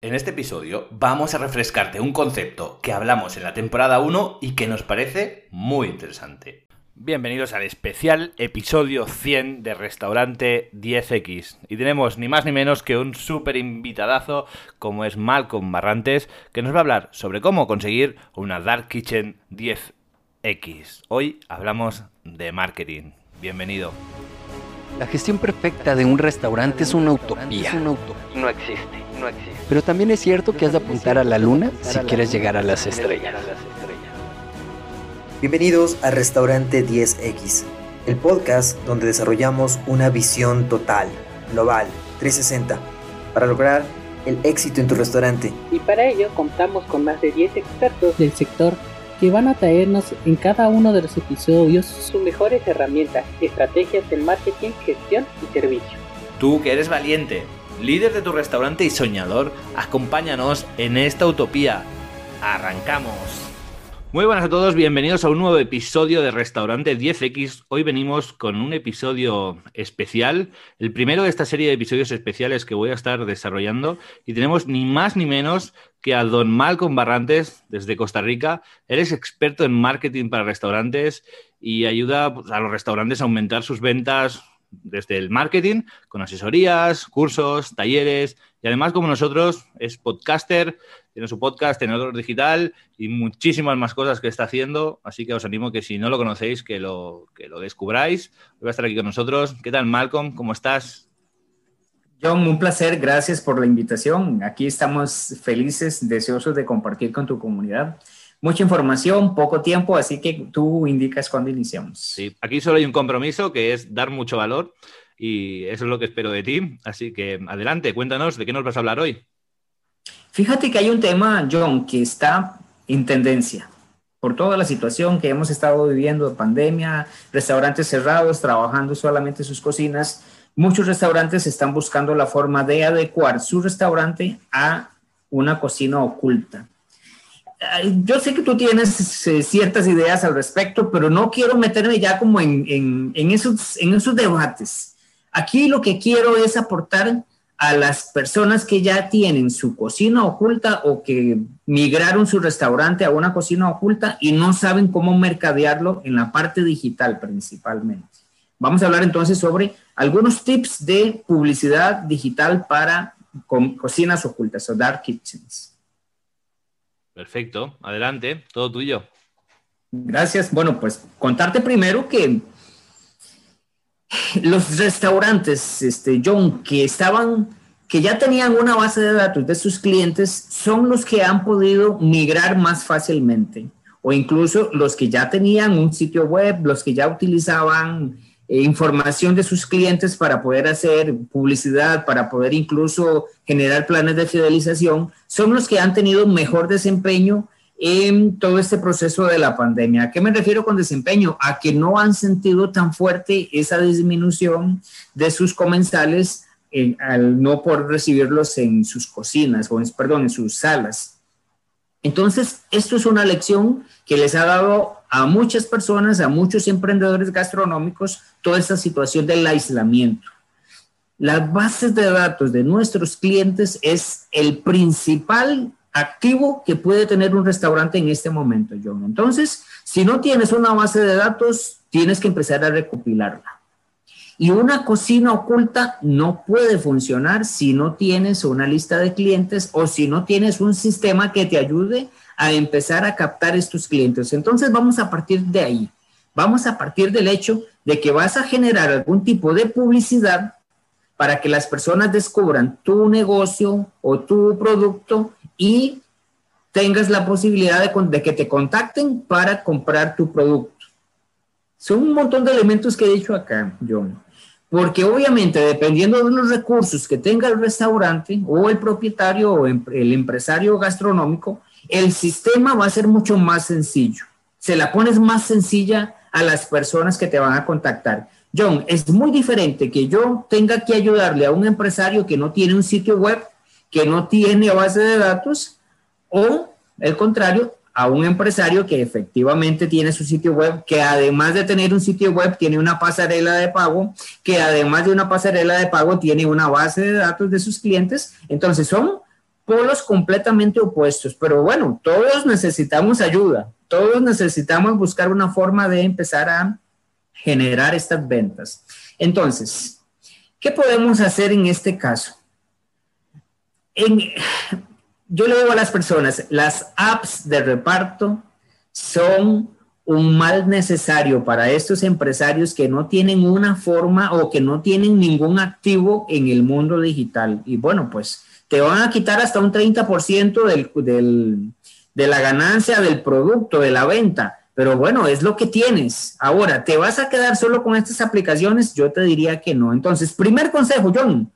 En este episodio vamos a refrescarte un concepto que hablamos en la temporada 1 y que nos parece muy interesante. Bienvenidos al especial episodio 100 de Restaurante 10X. Y tenemos ni más ni menos que un súper invitadazo como es Malcolm Barrantes, que nos va a hablar sobre cómo conseguir una Dark Kitchen 10X. Hoy hablamos de marketing. Bienvenido. La gestión perfecta de un restaurante es una utopía. No existe, no existe. Pero también es cierto que has de apuntar a la luna si quieres llegar a las estrellas. Bienvenidos a Restaurante 10X, el podcast donde desarrollamos una visión total, global, 360, para lograr el éxito en tu restaurante. Y para ello contamos con más de 10 expertos del sector que van a traernos en cada uno de los episodios sus mejores herramientas, estrategias de marketing, gestión y servicio. Tú que eres valiente, líder de tu restaurante y soñador, acompáñanos en esta utopía. ¡Arrancamos! Muy buenas a todos, bienvenidos a un nuevo episodio de Restaurante 10X. Hoy venimos con un episodio especial, el primero de esta serie de episodios especiales que voy a estar desarrollando y tenemos ni más ni menos que a don Malcolm Barrantes desde Costa Rica. Él es experto en marketing para restaurantes y ayuda pues, a los restaurantes a aumentar sus ventas desde el marketing, con asesorías, cursos, talleres y además como nosotros es podcaster, tiene su podcast, tenedor digital y muchísimas más cosas que está haciendo, así que os animo que si no lo conocéis que lo, que lo descubráis. Voy a estar aquí con nosotros. ¿Qué tal Malcolm? ¿Cómo estás? John, un placer, gracias por la invitación. Aquí estamos felices, deseosos de compartir con tu comunidad mucha información, poco tiempo, así que tú indicas cuándo iniciamos. Sí, aquí solo hay un compromiso que es dar mucho valor y eso es lo que espero de ti. Así que adelante, cuéntanos de qué nos vas a hablar hoy. Fíjate que hay un tema, John, que está en tendencia por toda la situación que hemos estado viviendo de pandemia, restaurantes cerrados, trabajando solamente sus cocinas. Muchos restaurantes están buscando la forma de adecuar su restaurante a una cocina oculta yo sé que tú tienes eh, ciertas ideas al respecto, pero no quiero meterme ya como en, esos, en esos debates. Aquí lo que quiero es aportar a las personas que ya tienen su cocina oculta o que migraron su restaurante a una cocina oculta y no saben cómo mercadearlo en la parte digital principalmente. Vamos a hablar entonces sobre algunos tips de publicidad digital para cocinas ocultas o dark kitchens. Perfecto, adelante, todo tuyo. Gracias. Bueno, pues contarte primero que los restaurantes, este, John, que estaban, que ya tenían una base de datos de sus clientes, son los que han podido migrar más fácilmente. O incluso los que ya tenían un sitio web, los que ya utilizaban información de sus clientes para poder hacer publicidad, para poder incluso generar planes de fidelización, son los que han tenido mejor desempeño en todo este proceso de la pandemia. ¿A qué me refiero con desempeño? A que no han sentido tan fuerte esa disminución de sus comensales eh, al no poder recibirlos en sus cocinas, o perdón, en sus salas. Entonces, esto es una lección que les ha dado a muchas personas, a muchos emprendedores gastronómicos, toda esta situación del aislamiento. Las bases de datos de nuestros clientes es el principal activo que puede tener un restaurante en este momento, John. Entonces, si no tienes una base de datos, tienes que empezar a recopilarla. Y una cocina oculta no puede funcionar si no tienes una lista de clientes o si no tienes un sistema que te ayude a empezar a captar estos clientes. Entonces vamos a partir de ahí. Vamos a partir del hecho de que vas a generar algún tipo de publicidad para que las personas descubran tu negocio o tu producto y tengas la posibilidad de, que te contacten para comprar tu producto. Son un montón de elementos que he dicho acá, John. Porque obviamente, dependiendo de los recursos que tenga el restaurante o el propietario o el empresario gastronómico, el sistema va a ser mucho más sencillo. Se la pones más sencilla a las personas que te van a contactar. John, es muy diferente que yo tenga que ayudarle a un empresario que no tiene un sitio web, que no tiene base de datos, o el contrario, a un empresario que efectivamente tiene su sitio web, que además de tener un sitio web tiene una pasarela de pago, que además de una pasarela de pago tiene una base de datos de sus clientes. Entonces son polos completamente opuestos, pero bueno, todos necesitamos ayuda, todos necesitamos buscar una forma de empezar a generar estas ventas. Entonces, ¿qué podemos hacer en este caso? Yo le digo a las personas, las apps de reparto son un mal necesario para estos empresarios que no tienen una forma o que no tienen ningún activo en el mundo digital. Y bueno, pues te van a quitar hasta un 30% del, de la ganancia del producto, de la venta. Pero bueno, es lo que tienes. Ahora, ¿te vas a quedar solo con estas aplicaciones? Yo te diría que no. Entonces, primer consejo, John,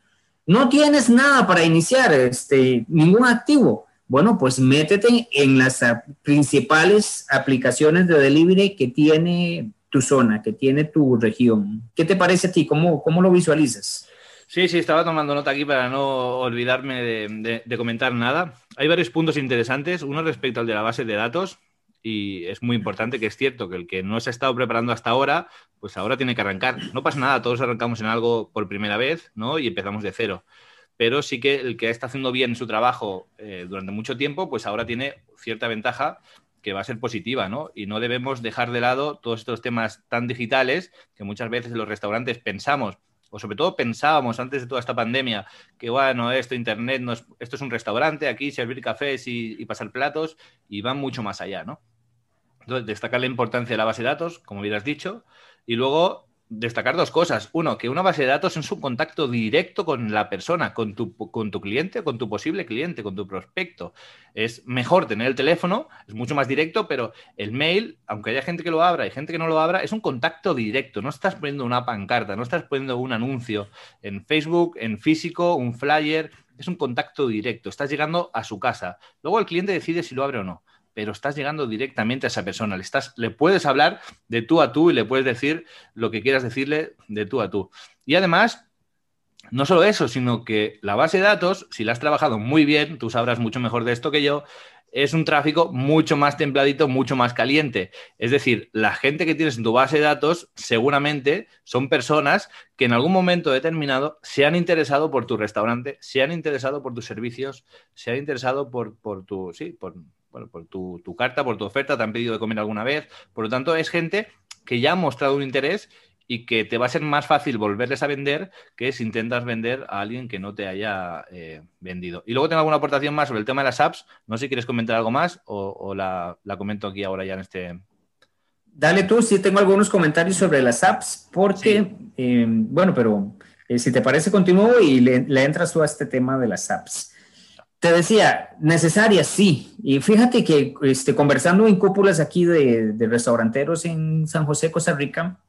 no tienes nada para iniciar, este, ningún activo. Bueno, pues métete en las principales aplicaciones de delivery que tiene tu zona, que tiene tu región. ¿Qué te parece a ti? ¿Cómo, cómo lo visualizas? Sí, sí, estaba tomando nota aquí para no olvidarme de, comentar nada. Hay varios puntos interesantes. Uno respecto al de la base de datos, y es muy importante que es cierto que el que no se ha estado preparando hasta ahora, pues ahora tiene que arrancar. No pasa nada, todos arrancamos en algo por primera vez, ¿no? Y empezamos de cero. Pero sí que el que está haciendo bien su trabajo eh, durante mucho tiempo, pues ahora tiene cierta ventaja que va a ser positiva, ¿no? Y no debemos dejar de lado todos estos temas tan digitales que muchas veces en los restaurantes pensamos o sobre todo pensábamos antes de toda esta pandemia que, bueno, esto, Internet, no es, esto es un restaurante, aquí servir cafés y, pasar platos, y van mucho más allá, ¿no? Entonces, destacar la importancia de la base de datos, como hubieras dicho, y luego destacar dos cosas. Uno, que una base de datos es un contacto directo con la persona, con tu, con tu cliente, con tu posible cliente, con tu prospecto. Es mejor tener el teléfono, es mucho más directo, pero el mail, aunque haya gente que lo abra y gente que no lo abra, es un contacto directo. No estás poniendo una pancarta, no estás poniendo un anuncio en Facebook, en físico, un flyer. Es un contacto directo. Estás llegando a su casa. Luego el cliente decide si lo abre o no pero estás llegando directamente a esa persona. Le, estás, le puedes hablar de tú a tú y le puedes decir lo que quieras decirle de tú a tú. Y además, no solo eso, sino que la base de datos, si la has trabajado muy bien, tú sabrás mucho mejor de esto que yo, es un tráfico mucho más templadito, mucho más caliente. Es decir, la gente que tienes en tu base de datos seguramente son personas que en algún momento determinado se han interesado por tu restaurante, se han interesado por tus servicios, se han interesado por, por tu, sí, por, bueno, por tu, carta, por tu oferta, te han pedido de comer alguna vez. Por lo tanto, es gente que ya ha mostrado un interés y que te va a ser más fácil volverles a vender que si intentas vender a alguien que no te haya eh, vendido. Y luego tengo alguna aportación más sobre el tema de las apps. No sé si quieres comentar algo más o, la, comento aquí ahora ya en este. Dale tú, sí tengo algunos comentarios sobre las apps, porque, eh, bueno, pero eh, si te parece, continúo y le, le entras tú a este tema de las apps. Te decía, necesarias, sí. Y fíjate que este, conversando en cúpulas aquí de, restauranteros en San José, Costa Rica,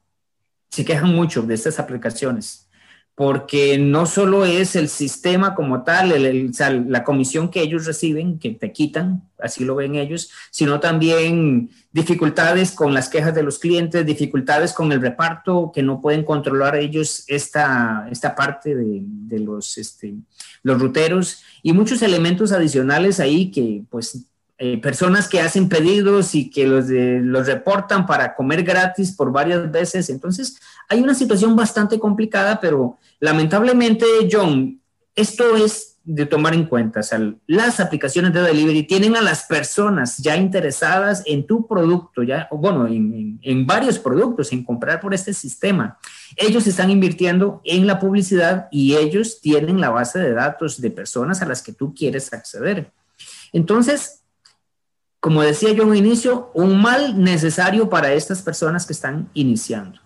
se quejan mucho de estas aplicaciones, porque no solo es el sistema como tal, la comisión que ellos reciben, que te quitan, así lo ven ellos, sino también dificultades con las quejas de los clientes, dificultades con el reparto, que no pueden controlar ellos esta, esta parte de, de los, este, los ruteros y muchos elementos adicionales ahí que pues eh, personas que hacen pedidos y que los, reportan para comer gratis por varias veces. Entonces, hay una situación bastante complicada, pero lamentablemente, John, esto es de tomar en cuenta. O sea, las aplicaciones de delivery tienen a las personas ya interesadas en tu producto, ya, bueno, en, en, varios productos, en comprar por este sistema. Ellos están invirtiendo en la publicidad y ellos tienen la base de datos de personas a las que tú quieres acceder. Entonces, como decía yo en un inicio, un mal necesario para estas personas que están iniciando.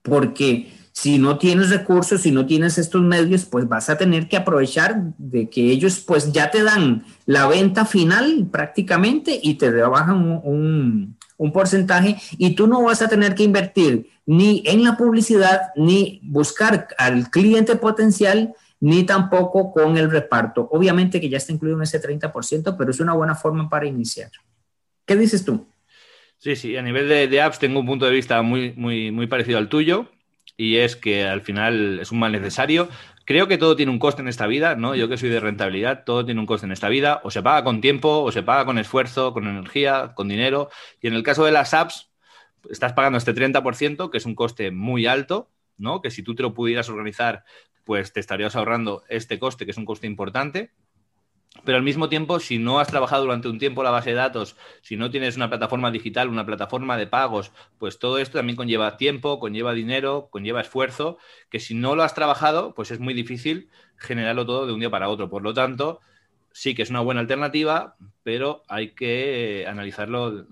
Porque si no tienes recursos, si no tienes estos medios, pues vas a tener que aprovechar de que ellos pues ya te dan la venta final prácticamente y te rebajan un, un, porcentaje y tú no vas a tener que invertir ni en la publicidad, ni buscar al cliente potencial, ni tampoco con el reparto. Obviamente que ya está incluido en ese 30%, pero es una buena forma para iniciar. ¿Qué dices tú? Sí, sí, a nivel de, apps tengo un punto de vista muy, muy, muy parecido al tuyo y es que al final es un mal necesario. Creo que todo tiene un coste en esta vida, ¿no? Yo que soy de rentabilidad, todo tiene un coste en esta vida. O se paga con tiempo, o se paga con esfuerzo, con energía, con dinero. Y en el caso de las apps, estás pagando este 30%, que es un coste muy alto, ¿no? Que si tú te lo pudieras organizar, pues te estarías ahorrando este coste, que es un coste importante. pero al mismo tiempo, si no has trabajado durante un tiempo la base de datos, si no tienes una plataforma digital, una plataforma de pagos, pues todo esto también conlleva tiempo, conlleva dinero, conlleva esfuerzo, que si no lo has trabajado, pues es muy difícil generarlo todo de un día para otro. Por lo tanto, sí que es una buena alternativa, pero hay que analizarlo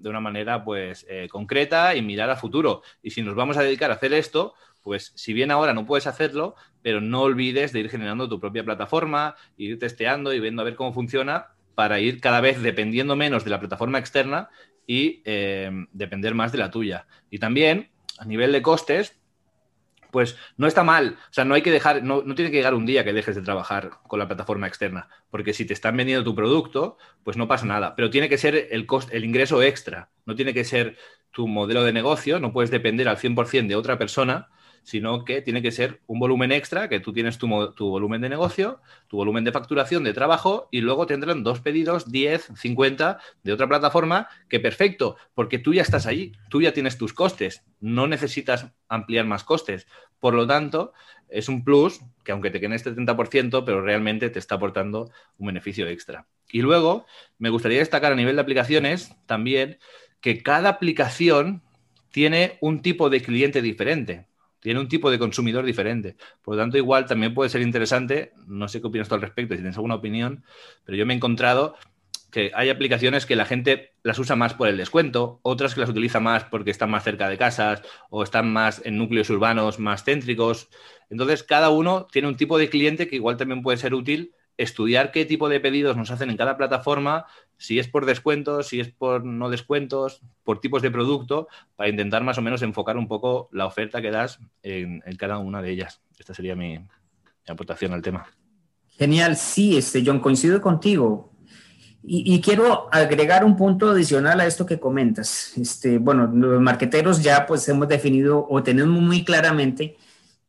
de una manera pues eh, concreta y mirar a futuro. Y si nos vamos a dedicar a hacer esto, pues si bien ahora no puedes hacerlo, pero no olvides de ir generando tu propia plataforma, ir testeando y viendo a ver cómo funciona para ir cada vez dependiendo menos de la plataforma externa y eh, depender más de la tuya. Y también, a nivel de costes, pues no está mal. O sea, no hay que dejar, no, tiene que llegar un día que dejes de trabajar con la plataforma externa, porque si te están vendiendo tu producto, pues no pasa nada. Pero tiene que ser el, el ingreso extra, no tiene que ser tu modelo de negocio, no puedes depender al 100% de otra persona sino que tiene que ser un volumen extra, que tú tienes tu, volumen de negocio, tu volumen de facturación de trabajo y luego tendrán dos pedidos, 10, 50 de otra plataforma, que perfecto, porque tú ya estás allí, tú ya tienes tus costes, no necesitas ampliar más costes. Por lo tanto, es un plus que aunque te quede este 70%, pero realmente te está aportando un beneficio extra. Y luego, me gustaría destacar a nivel de aplicaciones también que cada aplicación tiene un tipo de cliente diferente tiene un tipo de consumidor diferente. Por lo tanto, igual también puede ser interesante, no sé qué opinas tú al respecto, si tienes alguna opinión, pero yo me he encontrado que hay aplicaciones que la gente las usa más por el descuento, otras que las utiliza más porque están más cerca de casas o están más en núcleos urbanos más céntricos. Entonces, cada uno tiene un tipo de cliente que igual también puede ser útil estudiar qué tipo de pedidos nos hacen en cada plataforma, si es por descuentos, si es por no descuentos, por tipos de producto, para intentar más o menos enfocar un poco la oferta que das en, cada una de ellas. Esta sería mi, aportación al tema. Genial, sí, este, John, coincido contigo. Y, quiero agregar un punto adicional a esto que comentas. Este, bueno, los marqueteros ya pues hemos definido o tenemos muy claramente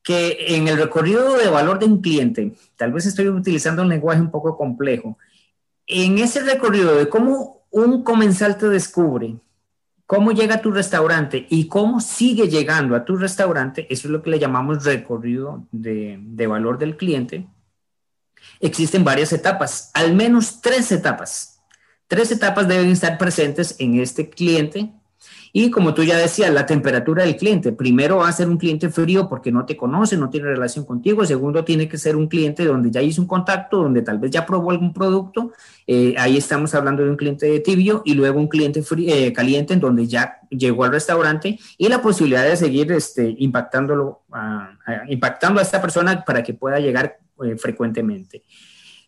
que en el recorrido de valor de un cliente, tal vez estoy utilizando un lenguaje un poco complejo, en ese recorrido de cómo un comensal te descubre, cómo llega a tu restaurante y cómo sigue llegando a tu restaurante, eso es lo que le llamamos recorrido de, de valor del cliente, existen varias etapas, al menos tres etapas. Tres etapas deben estar presentes en este cliente y como tú ya decías, la temperatura del cliente. Primero va a ser un cliente frío porque no te conoce, no tiene relación contigo. Segundo, tiene que ser un cliente donde ya hizo un contacto, donde tal vez ya probó algún producto. Eh, ahí estamos hablando de un cliente tibio y luego un cliente eh, caliente en donde ya llegó al restaurante y la posibilidad de seguir este, impactándolo, impactando a esta persona para que pueda llegar eh, frecuentemente.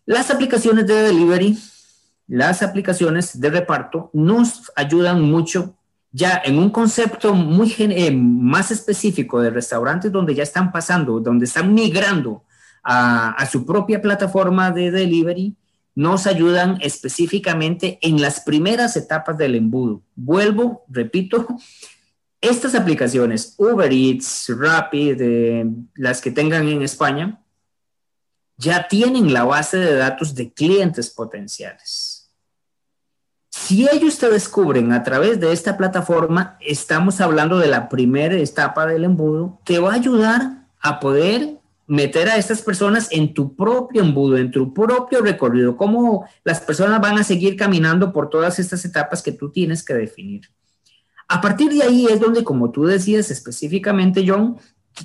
Las aplicaciones de delivery, las aplicaciones de reparto nos ayudan mucho ya en un concepto muy eh, más específico de restaurantes donde ya están pasando, donde están migrando a, su propia plataforma de delivery, nos ayudan específicamente en las primeras etapas del embudo. Vuelvo, repito, estas aplicaciones, Uber Eats, Rapid, eh, las que tengan en España, ya tienen la base de datos de clientes potenciales si ellos te descubren a través de esta plataforma, estamos hablando de la primera etapa del embudo, te va a ayudar a poder meter a estas personas en tu propio embudo, en tu propio recorrido, cómo las personas van a seguir caminando por todas estas etapas que tú tienes que definir. A partir de ahí es donde, como tú decías específicamente, John,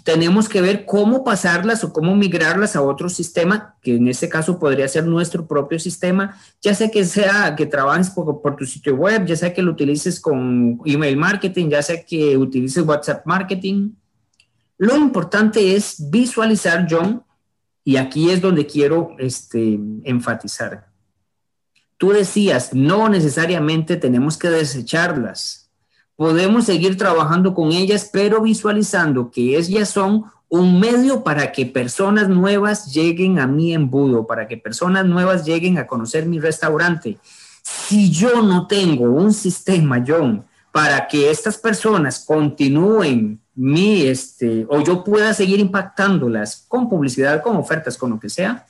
tenemos que ver cómo pasarlas o cómo migrarlas a otro sistema, que en este caso podría ser nuestro propio sistema, ya sea que sea que trabajes por, tu sitio web, ya sea que lo utilices con email marketing, ya sea que utilices WhatsApp marketing. Lo importante es visualizar, John, y aquí es donde quiero este, enfatizar. Tú decías, no necesariamente tenemos que desecharlas podemos seguir trabajando con ellas, pero visualizando que ellas son un medio para que personas nuevas lleguen a mi embudo, para que personas nuevas lleguen a conocer mi restaurante. Si yo no tengo un sistema, John, para que estas personas continúen mi, este, o yo pueda seguir impactándolas con publicidad, con ofertas, con lo que sea,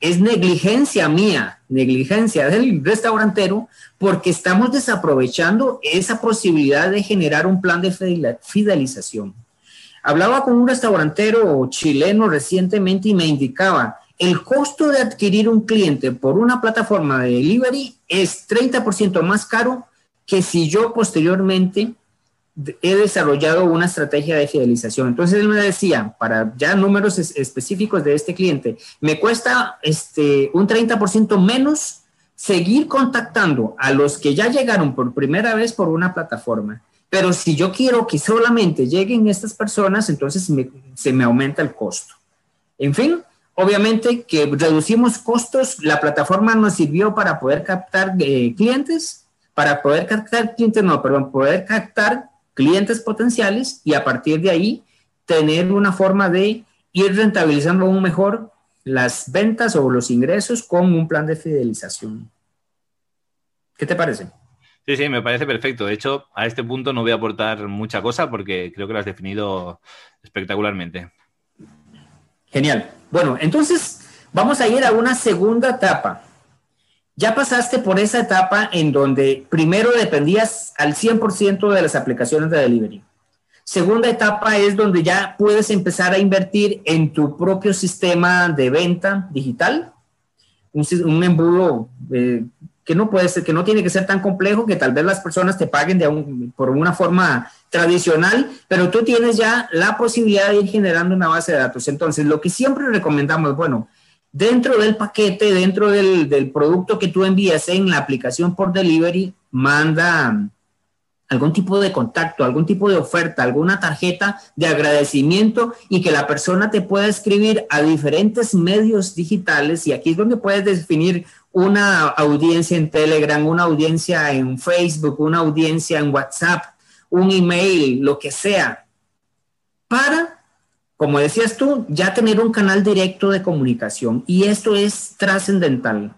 es negligencia mía, negligencia del restaurantero, porque estamos desaprovechando esa posibilidad de generar un plan de fidelización. Hablaba con un restaurantero chileno recientemente y me indicaba, el costo de adquirir un cliente por una plataforma de delivery es 30% más caro que si yo posteriormente he desarrollado una estrategia de fidelización. Entonces él me decía, para ya números específicos de este cliente, me cuesta este, un 30% menos seguir contactando a los que ya llegaron por primera vez por una plataforma. Pero si yo quiero que solamente lleguen estas personas, entonces se me aumenta el costo. En fin, obviamente que reducimos costos, la plataforma nos sirvió para poder captar eh, clientes, para poder captar clientes, no, perdón, poder captar clientes potenciales y a partir de ahí tener una forma de ir rentabilizando aún mejor las ventas o los ingresos con un plan de fidelización. ¿Qué te parece? Sí, sí, me parece perfecto. De hecho, a este punto no voy a aportar mucha cosa porque creo que lo has definido espectacularmente. Genial. Bueno, entonces vamos a ir a una segunda etapa. Ya pasaste por esa etapa en donde primero dependías al 100% de las aplicaciones de delivery. Segunda etapa es donde ya puedes empezar a invertir en tu propio sistema de venta digital, un, embudo eh, que no puede ser, que no tiene que ser tan complejo, que tal vez las personas te paguen por una forma tradicional, pero tú tienes ya la posibilidad de ir generando una base de datos. Entonces, lo que siempre recomendamos, bueno, dentro del paquete, dentro del, producto que tú envías en la aplicación por delivery, manda algún tipo de contacto, algún tipo de oferta, alguna tarjeta de agradecimiento y que la persona te pueda escribir a diferentes medios digitales. Y aquí es donde puedes definir una audiencia en Telegram, una audiencia en Facebook, una audiencia en WhatsApp, un email, lo que sea, para, como decías tú, ya tener un canal directo de comunicación y esto es trascendental.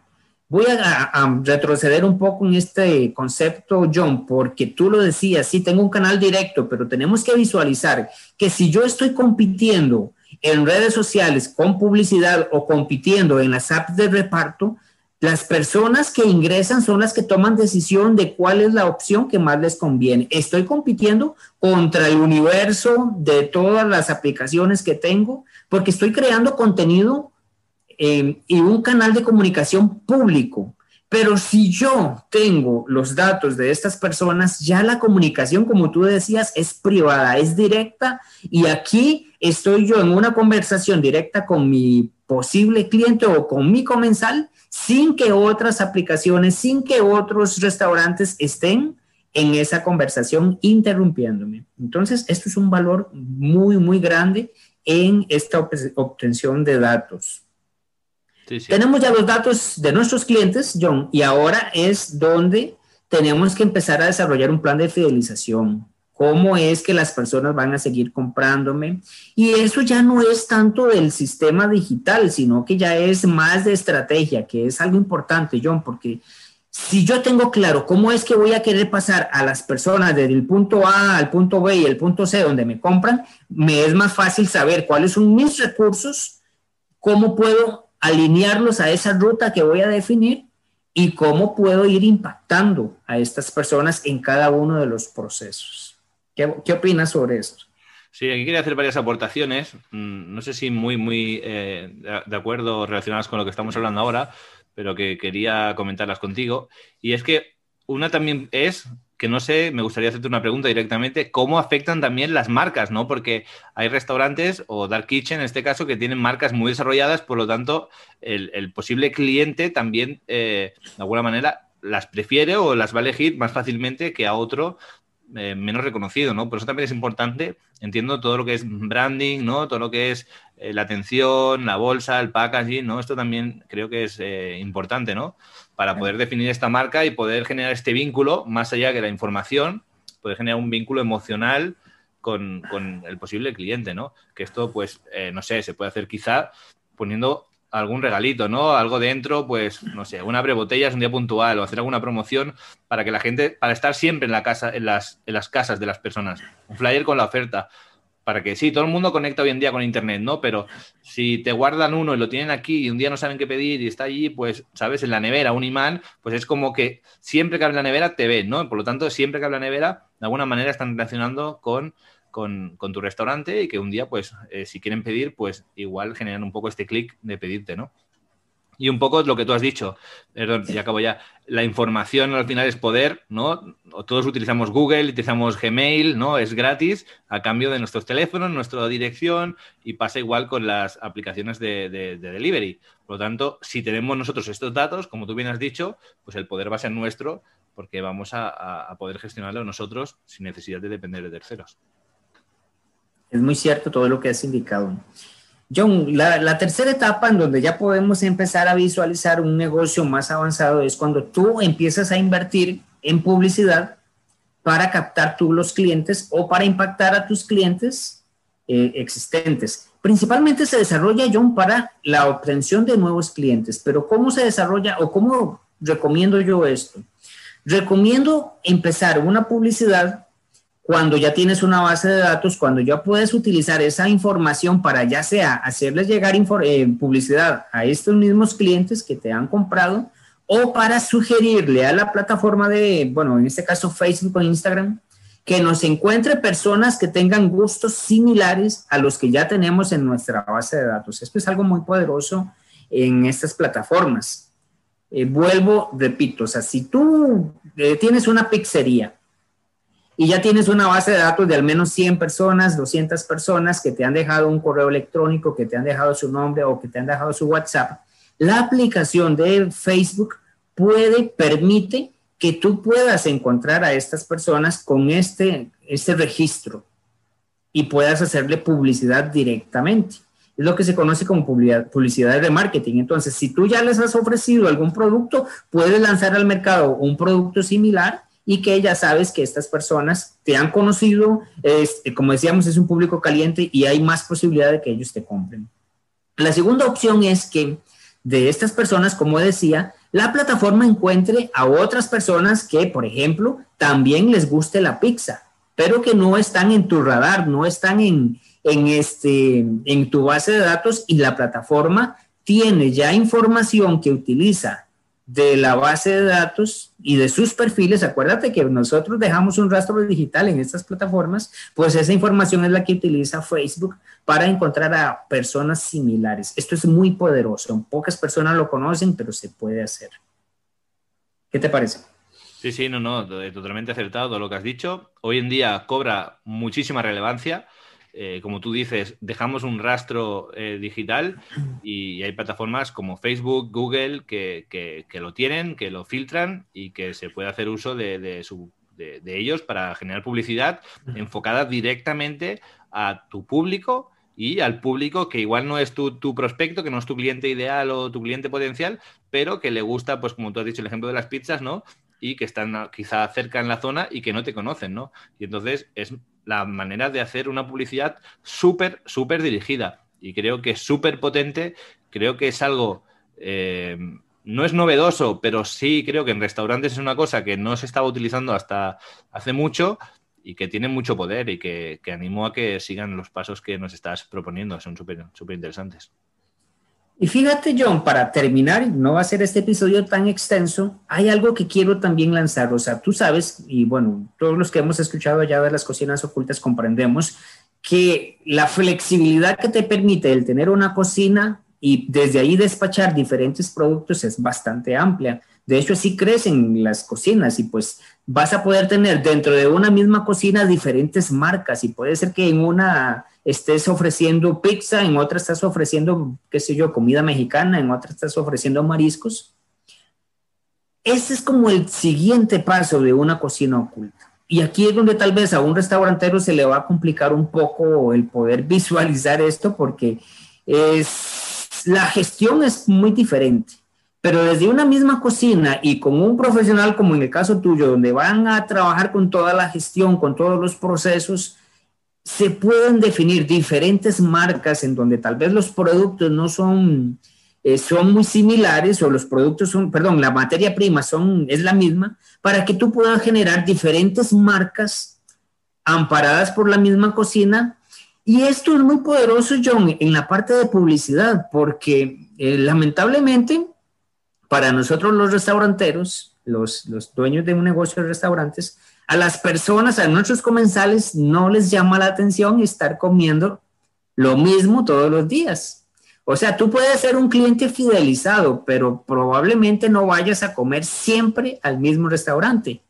Voy a, retroceder un poco en este concepto, John, porque tú lo decías, sí, tengo un canal directo, pero tenemos que visualizar que si yo estoy compitiendo en redes sociales con publicidad o compitiendo en las apps de reparto, las personas que ingresan son las que toman decisión de cuál es la opción que más les conviene. Estoy compitiendo contra el universo de todas las aplicaciones que tengo porque estoy creando contenido eh, y un canal de comunicación público. Pero si yo tengo los datos de estas personas, ya la comunicación, como tú decías, es privada, es directa y aquí estoy yo en una conversación directa con mi posible cliente o con mi comensal sin que otras aplicaciones, sin que otros restaurantes estén en esa conversación interrumpiéndome. Entonces, esto es un valor muy, muy grande en esta obtención de datos. Tenemos ya los datos de nuestros clientes, John, y ahora es donde tenemos que empezar a desarrollar un plan de fidelización. ¿Cómo es que las personas van a seguir comprándome? Y eso ya no es tanto del sistema digital, sino que ya es más de estrategia, que es algo importante, John, porque si yo tengo claro cómo es que voy a querer pasar a las personas desde el punto A al punto B y el punto C donde me compran, me es más fácil saber cuáles son mis recursos, cómo puedo alinearlos a esa ruta que voy a definir y cómo puedo ir impactando a estas personas en cada uno de los procesos. ¿Qué, opinas sobre esto? Sí, aquí quería hacer varias aportaciones, mm, no sé si muy, muy eh, de acuerdo relacionadas con lo que estamos hablando ahora, pero que quería comentarlas contigo. Y es que una también es que no sé, me gustaría hacerte una pregunta directamente, ¿cómo afectan también las marcas, no? Porque hay restaurantes o Dark Kitchen en este caso que tienen marcas muy desarrolladas, por lo tanto, el, posible cliente también, eh, de alguna manera, las prefiere o las va a elegir más fácilmente que a otro eh, menos reconocido, ¿no? Por eso también es importante, entiendo todo lo que es branding, ¿no? Todo lo que es eh, la atención, la bolsa, el packaging, ¿no? Esto también creo que es importante, ¿no? para poder definir esta marca y poder generar este vínculo, más allá que la información, poder generar un vínculo emocional con, el posible cliente, ¿no? Que esto, pues, eh, no sé, se puede hacer quizá poniendo algún regalito, ¿no? Algo dentro, pues, no sé, una abre botellas un día puntual o hacer alguna promoción para que la gente, para estar siempre en la casa, en las, en las casas de las personas. Un flyer con la oferta para que sí, todo el mundo conecta hoy en día con Internet, ¿no? Pero si te guardan uno y lo tienen aquí y un día no saben qué pedir y está allí, pues, ¿sabes? En la nevera, un imán, pues es como que siempre que abre la nevera te ven, ¿no? Por lo tanto, siempre que abre la nevera, de alguna manera están relacionando con, con, tu restaurante y que un día, pues, eh, si quieren pedir, pues igual generan un poco este clic de pedirte, ¿no? Y un poco lo que tú has dicho, perdón, ya acabo ya, la información al final es poder, ¿no? Todos utilizamos Google, utilizamos Gmail, ¿no? Es gratis a cambio de nuestros teléfonos, nuestra dirección y pasa igual con las aplicaciones de, de, delivery. Por lo tanto, si tenemos nosotros estos datos, como tú bien has dicho, pues el poder va a ser nuestro porque vamos a, a poder gestionarlo nosotros sin necesidad de depender de terceros. Es muy cierto todo lo que has indicado. John, la, tercera etapa en donde ya podemos empezar a visualizar un negocio más avanzado es cuando tú empiezas a invertir en publicidad para captar tú los clientes o para impactar a tus clientes eh, existentes. Principalmente se desarrolla, John, para la obtención de nuevos clientes, pero ¿cómo se desarrolla o cómo recomiendo yo esto? Recomiendo empezar una publicidad cuando ya tienes una base de datos, cuando ya puedes utilizar esa información para ya sea hacerles llegar eh, publicidad a estos mismos clientes que te han comprado o para sugerirle a la plataforma de, bueno, en este caso Facebook o Instagram, que nos encuentre personas que tengan gustos similares a los que ya tenemos en nuestra base de datos. Esto es algo muy poderoso en estas plataformas. Eh, vuelvo, repito, o sea, si tú eh, tienes una pizzería y ya tienes una base de datos de al menos 100 personas, 200 personas que te han dejado un correo electrónico, que te han dejado su nombre o que te han dejado su WhatsApp, la aplicación de Facebook puede, permite que tú puedas encontrar a estas personas con este, este registro y puedas hacerle publicidad directamente. Es lo que se conoce como publicidad, publicidad de marketing. Entonces, si tú ya les has ofrecido algún producto, puedes lanzar al mercado un producto similar y que ya sabes que estas personas te han conocido, es, como decíamos, es un público caliente y hay más posibilidad de que ellos te compren. La segunda opción es que de estas personas, como decía, la plataforma encuentre a otras personas que, por ejemplo, también les guste la pizza, pero que no están en tu radar, no están en, en, este, en tu base de datos y la plataforma tiene ya información que utiliza de la base de datos y de sus perfiles, acuérdate que nosotros dejamos un rastro digital en estas plataformas, pues esa información es la que utiliza Facebook para encontrar a personas similares. Esto es muy poderoso, pocas personas lo conocen, pero se puede hacer. ¿Qué te parece? Sí, sí, no, no, totalmente acertado lo que has dicho. Hoy en día cobra muchísima relevancia eh, como tú dices, dejamos un rastro eh, digital y hay plataformas como Facebook, Google que, lo tienen, que lo filtran y que se puede hacer uso de, ellos para generar publicidad enfocada directamente a tu público y al público que igual no es tu, tu, prospecto, que no es tu cliente ideal o tu cliente potencial, pero que le gusta, pues como tú has dicho, el ejemplo de las pizzas, ¿no? Y que están quizá cerca en la zona y que no te conocen, ¿no? Y entonces es la manera de hacer una publicidad súper, súper dirigida. Y creo que es súper potente, creo que es algo, eh, no es novedoso, pero sí creo que en restaurantes es una cosa que no se estaba utilizando hasta hace mucho y que tiene mucho poder y que, que animo a que sigan los pasos que nos estás proponiendo, son súper súper interesantes. Y fíjate, John, para terminar, no va a ser este episodio tan extenso, hay algo que quiero también lanzar. O sea, tú sabes, y bueno, todos los que hemos escuchado ya de las cocinas ocultas comprendemos que la flexibilidad que te permite el tener una cocina y desde ahí despachar diferentes productos es bastante amplia. De hecho, así crecen las cocinas y pues vas a poder tener dentro de una misma cocina diferentes marcas y puede ser que en una estés ofreciendo pizza, en otra estás ofreciendo, qué sé yo, comida mexicana, en otra estás ofreciendo mariscos. Ese es como el siguiente paso de una cocina oculta. Y aquí es donde tal vez a un restaurantero se le va a complicar un poco el poder visualizar esto porque es, la gestión es muy diferente. Pero desde una misma cocina y con un profesional como en el caso tuyo, donde van a trabajar con toda la gestión, con todos los procesos, se pueden definir diferentes marcas en donde tal vez los productos no son, eh, son muy similares o los productos son, perdón, la materia prima son, es la misma, para que tú puedas generar diferentes marcas amparadas por la misma cocina. Y esto es muy poderoso, John, en la parte de publicidad, porque eh, lamentablemente para nosotros los restauranteros, los, los dueños de un negocio de restaurantes, A las personas, a nuestros comensales, no les llama la atención estar comiendo lo mismo todos los días. O sea, tú puedes ser un cliente fidelizado, pero probablemente no vayas a comer siempre al mismo restaurante.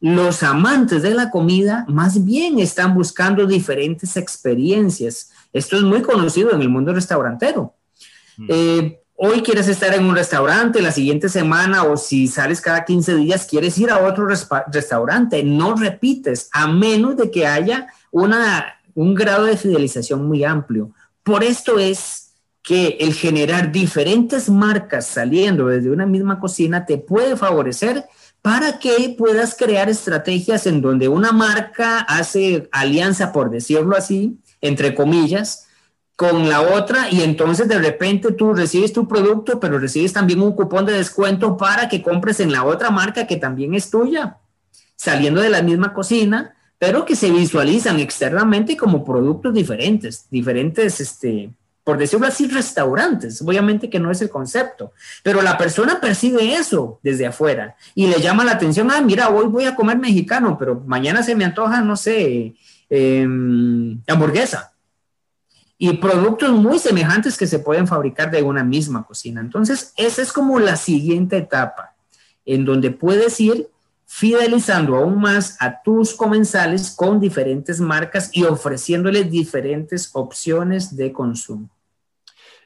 Los amantes de la comida más bien están buscando diferentes experiencias. Esto es muy conocido en el mundo restaurantero. Mm. Eh, hoy quieres estar en un restaurante, la siguiente semana o si sales cada 15 días quieres ir a otro restaurante. No repites, a menos de que haya una, un grado de fidelización muy amplio. Por esto es que el generar diferentes marcas saliendo desde una misma cocina te puede favorecer para que puedas crear estrategias en donde una marca hace alianza, por decirlo así, entre comillas, con la otra y entonces de repente tú recibes tu producto, pero recibes también un cupón de descuento para que compres en la otra marca que también es tuya, saliendo de la misma cocina, pero que se visualizan externamente como productos diferentes, diferentes este, por decirlo así, restaurantes. Obviamente que no es el concepto, pero la persona percibe eso desde afuera y le llama la atención, ah, mira, hoy voy a comer mexicano, pero mañana se me antoja, no sé, em, hamburguesa. Y productos muy semejantes que se pueden fabricar de una misma cocina. Entonces, esa es como la siguiente etapa, en donde puedes ir fidelizando aún más a tus comensales con diferentes marcas y ofreciéndoles diferentes opciones de consumo.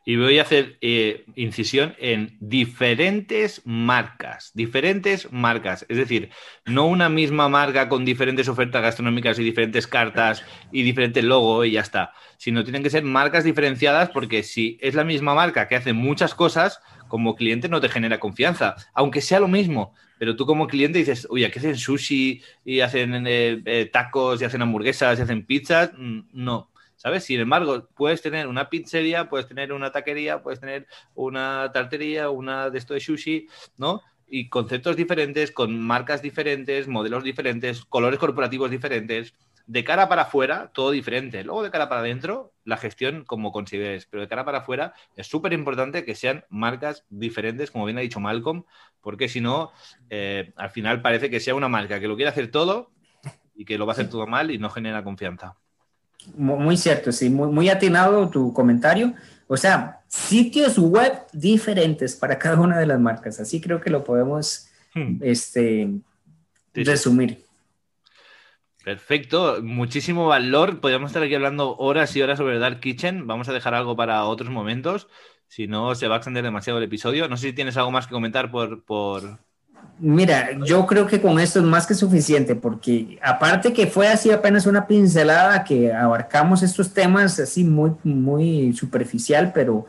Y voy a hacer eh, incisión en diferentes marcas, diferentes marcas. Es decir, no una misma marca con diferentes ofertas gastronómicas y diferentes cartas y diferente logo y ya está, sino tienen que ser marcas diferenciadas porque si es la misma marca que hace muchas cosas, como cliente no te genera confianza, aunque sea lo mismo. Pero tú como cliente dices, oye, aquí hacen sushi y hacen eh, eh, tacos y hacen hamburguesas y hacen pizzas. Mm, no. ¿Sabes? Sin embargo, puedes tener una pizzería, puedes tener una taquería, puedes tener una tartería, una de esto de sushi, ¿no? Y conceptos diferentes, con marcas diferentes, modelos diferentes, colores corporativos diferentes. De cara para afuera, todo diferente. Luego, de cara para adentro, la gestión como consideres. Pero de cara para afuera, es súper importante que sean marcas diferentes, como bien ha dicho Malcolm, porque si no, eh, al final parece que sea una marca que lo quiere hacer todo y que lo va a hacer todo mal y no genera confianza. Muy cierto, sí, muy, muy atinado tu comentario. O sea, sitios web diferentes para cada una de las marcas. Así creo que lo podemos hmm. este, resumir. Perfecto, muchísimo valor. Podríamos estar aquí hablando horas y horas sobre Dark Kitchen. Vamos a dejar algo para otros momentos. Si no, se va a extender demasiado el episodio. No sé si tienes algo más que comentar por, por, Mira, yo creo que con esto es más que suficiente, porque aparte que fue así apenas una pincelada que abarcamos estos temas así muy, muy superficial, pero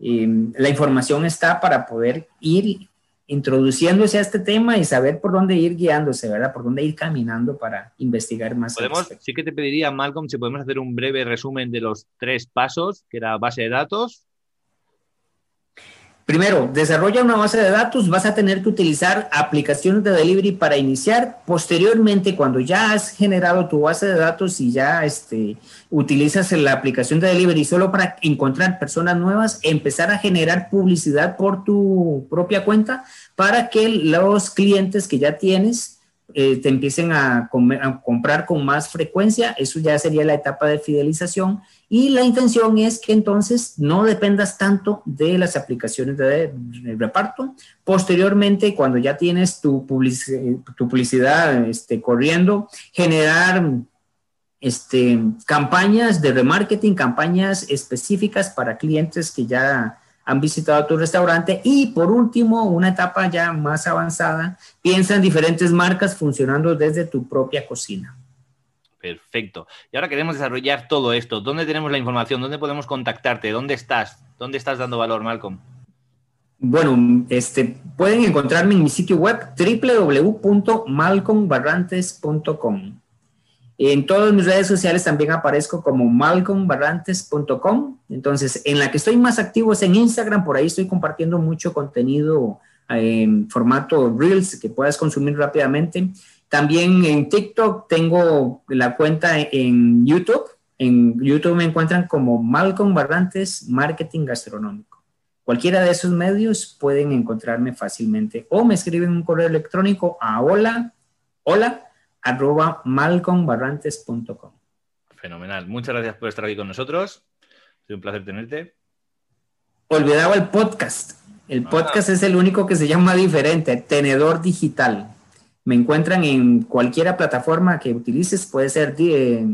em, la información está para poder ir introduciéndose a este tema y saber por dónde ir guiándose, ¿verdad? Por dónde ir caminando para investigar más. Podemos, sí que te pediría, Malcolm, si podemos hacer un breve resumen de los tres pasos, que era base de datos, Primero, desarrolla una base de datos, vas a tener que utilizar aplicaciones de delivery para iniciar. Posteriormente, cuando ya has generado tu base de datos y ya este, utilizas la aplicación de delivery solo para encontrar personas nuevas, empezar a generar publicidad por tu propia cuenta para que los clientes que ya tienes eh, te empiecen a, comprar con más frecuencia. Eso ya sería la etapa de fidelización. Y la intención es que entonces no dependas tanto de las aplicaciones de, reparto. Posteriormente, cuando ya tienes tu, tu publicidad este, corriendo, generar este, campañas de remarketing, campañas específicas para clientes que ya han visitado tu restaurante y por último, una etapa ya más avanzada, piensa en diferentes marcas funcionando desde tu propia cocina. Perfecto. Y ahora queremos desarrollar todo esto. ¿Dónde tenemos la información? ¿Dónde podemos contactarte? ¿Dónde estás? ¿Dónde estás dando valor, Malcolm? Bueno, este, pueden encontrarme en mi sitio web www.malcolmbarrantes.com. En todas mis redes sociales también aparezco como malcolmbarrantes.com. Entonces, en la que estoy más activo es en Instagram, por ahí estoy compartiendo mucho contenido en formato Reels que puedas consumir rápidamente. También en TikTok tengo la cuenta en YouTube. En YouTube me encuentran como Malcolm Barrantes Marketing Gastronómico. Cualquiera de esos medios pueden encontrarme fácilmente o me escriben un correo electrónico a hola, hola arroba malcolmbarrantes.com. Fenomenal. Muchas gracias por estar aquí con nosotros. Sido un placer tenerte. Olvidaba el podcast. El Ah. podcast es el único que se llama diferente, Tenedor Digital. Me encuentran en cualquier plataforma que utilices, puede ser eh,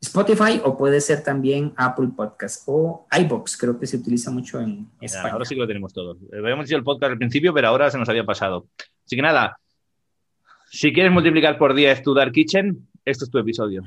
Spotify o puede ser también Apple Podcast o iBox, creo que se utiliza mucho en España. ahora sí que lo tenemos todos. Habíamos hecho el podcast al principio, pero ahora se nos había pasado. Así que nada, si quieres multiplicar por 10 tu Dark Kitchen, este es tu episodio.